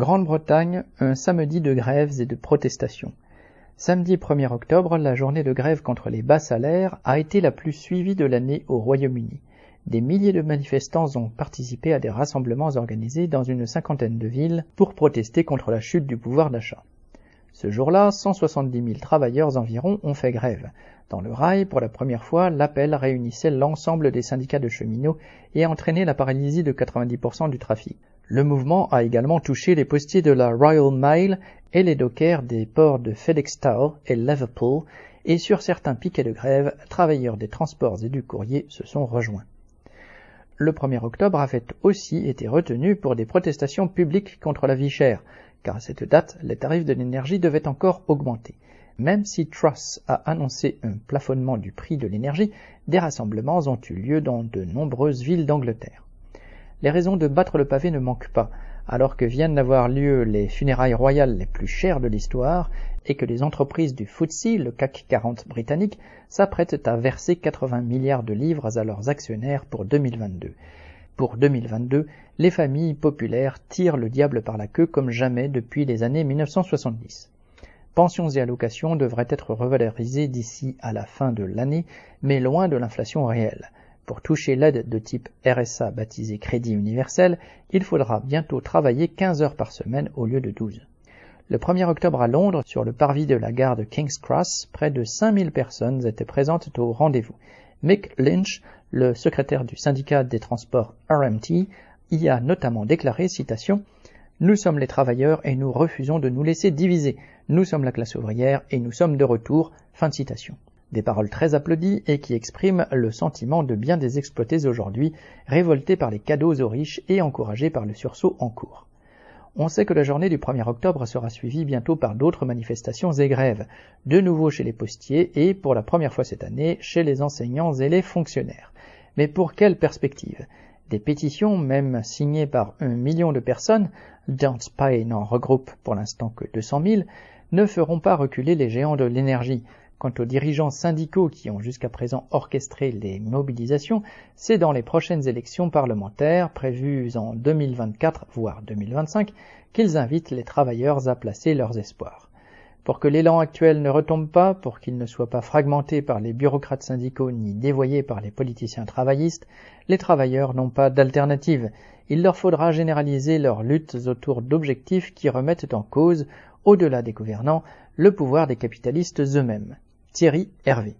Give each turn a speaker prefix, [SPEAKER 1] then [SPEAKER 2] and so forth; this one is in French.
[SPEAKER 1] Grande-Bretagne, un samedi de grèves et de protestations. Samedi 1er octobre, la journée de grève contre les bas salaires a été la plus suivie de l'année au Royaume-Uni. Des milliers de manifestants ont participé à des rassemblements organisés dans une cinquantaine de villes pour protester contre la chute du pouvoir d'achat. Ce jour-là, 170 000 travailleurs environ ont fait grève. Dans le rail, pour la première fois, l'appel réunissait l'ensemble des syndicats de cheminots et a entraîné la paralysie de 90% du trafic. Le mouvement a également touché les postiers de la Royal Mail et les dockers des ports de Felixstowe et Liverpool, et sur certains piquets de grève, travailleurs des transports et du courrier se sont rejoints. Le 1er octobre avait aussi été retenu pour des protestations publiques contre la vie chère, car à cette date, les tarifs de l'énergie devaient encore augmenter. Même si Truss a annoncé un plafonnement du prix de l'énergie, des rassemblements ont eu lieu dans de nombreuses villes d'Angleterre les raisons de battre le pavé ne manquent pas, alors que viennent d'avoir lieu les funérailles royales les plus chères de l'histoire et que les entreprises du FTSE, le CAC 40 britannique, s'apprêtent à verser 80 milliards de livres à leurs actionnaires pour 2022. Pour 2022, les familles populaires tirent le diable par la queue comme jamais depuis les années 1970. Pensions et allocations devraient être revalorisées d'ici à la fin de l'année, mais loin de l'inflation réelle. Pour toucher l'aide de type RSA baptisée Crédit universel, il faudra bientôt travailler 15 heures par semaine au lieu de 12. Le 1er octobre à Londres, sur le parvis de la gare de King's Cross, près de 5000 personnes étaient présentes au rendez-vous. Mick Lynch, le secrétaire du syndicat des transports RMT, y a notamment déclaré, citation, Nous sommes les travailleurs et nous refusons de nous laisser diviser. Nous sommes la classe ouvrière et nous sommes de retour. Fin de citation. Des paroles très applaudies et qui expriment le sentiment de bien des exploités aujourd'hui, révoltés par les cadeaux aux riches et encouragés par le sursaut en cours. On sait que la journée du 1er octobre sera suivie bientôt par d'autres manifestations et grèves, de nouveau chez les postiers et, pour la première fois cette année, chez les enseignants et les fonctionnaires. Mais pour quelle perspective? Des pétitions, même signées par un million de personnes, Don't Pay n'en regroupe pour l'instant que 200 000, ne feront pas reculer les géants de l'énergie, Quant aux dirigeants syndicaux qui ont jusqu'à présent orchestré les mobilisations, c'est dans les prochaines élections parlementaires prévues en 2024 voire 2025 qu'ils invitent les travailleurs à placer leurs espoirs. Pour que l'élan actuel ne retombe pas, pour qu'il ne soit pas fragmenté par les bureaucrates syndicaux ni dévoyé par les politiciens travaillistes, les travailleurs n'ont pas d'alternative. Il leur faudra généraliser leurs luttes autour d'objectifs qui remettent en cause, au-delà des gouvernants, le pouvoir des capitalistes eux-mêmes. Thierry Hervé